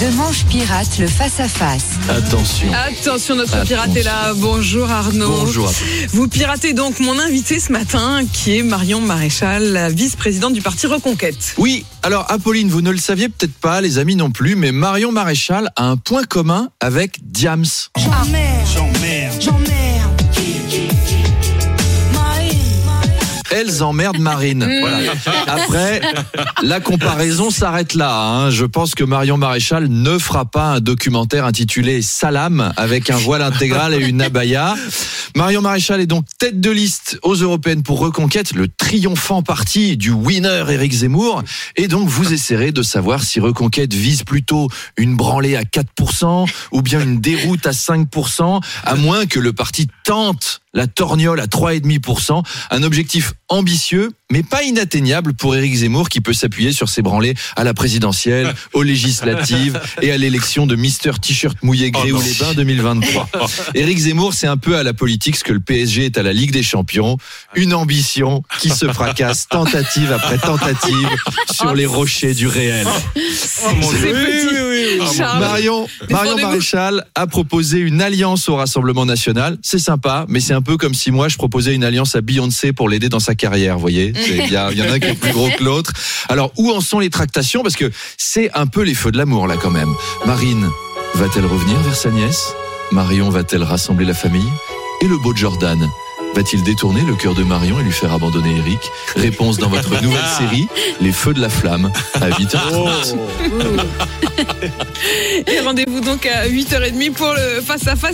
Demanche pirate, le face-à-face. Attention. Attention, notre pirate est là. Bonjour Arnaud. Bonjour. Vous piratez donc mon invité ce matin, qui est Marion Maréchal, la vice-présidente du parti Reconquête. Oui, alors Apolline, vous ne le saviez peut-être pas, les amis non plus, mais Marion Maréchal a un point commun avec Diams. Elles emmerdent Marine. Voilà. Après, la comparaison s'arrête là. hein. Je pense que Marion Maréchal ne fera pas un documentaire intitulé Salam avec un voile intégral et une abaya. Marion Maréchal est donc tête de liste aux européennes pour Reconquête, le triomphant parti du winner Éric Zemmour. Et donc, vous essaierez de savoir si Reconquête vise plutôt une branlée à 4% ou bien une déroute à 5%, à moins que le parti tente la torgnole à 3,5%. Un objectif ambitieux, mais pas inatteignable pour Éric Zemmour qui peut s'appuyer sur ses branlées à la présidentielle, aux législatives et à l'élection de Mister T-shirt mouillé gré ou les bains 2023. Éric Zemmour, c'est un peu à la politique ce que le PSG est à la Ligue des Champions. Une ambition qui se fracasse tentative après tentative sur les rochers du réel. C'est petit. Charles. Marion, Marion. Maréchal a proposé une alliance au Rassemblement National. C'est sympa, mais c'est un peu comme si moi je proposais une alliance à Beyoncé pour l'aider dans sa carrière, vous voyez. Il y, y en a un qui est plus gros que l'autre. Alors, où en sont les tractations? Parce que c'est un peu les feux de l'amour là quand même. Marine va-t-elle revenir vers sa nièce? Marion va-t-elle rassembler la famille? Et le beau Jordan? Va-t-il détourner le cœur de Marion et lui faire abandonner Eric? Réponse dans votre nouvelle série, Les Feux de la Flamme, à 8h30. Et rendez-vous donc à 8h30 pour le face-à-face.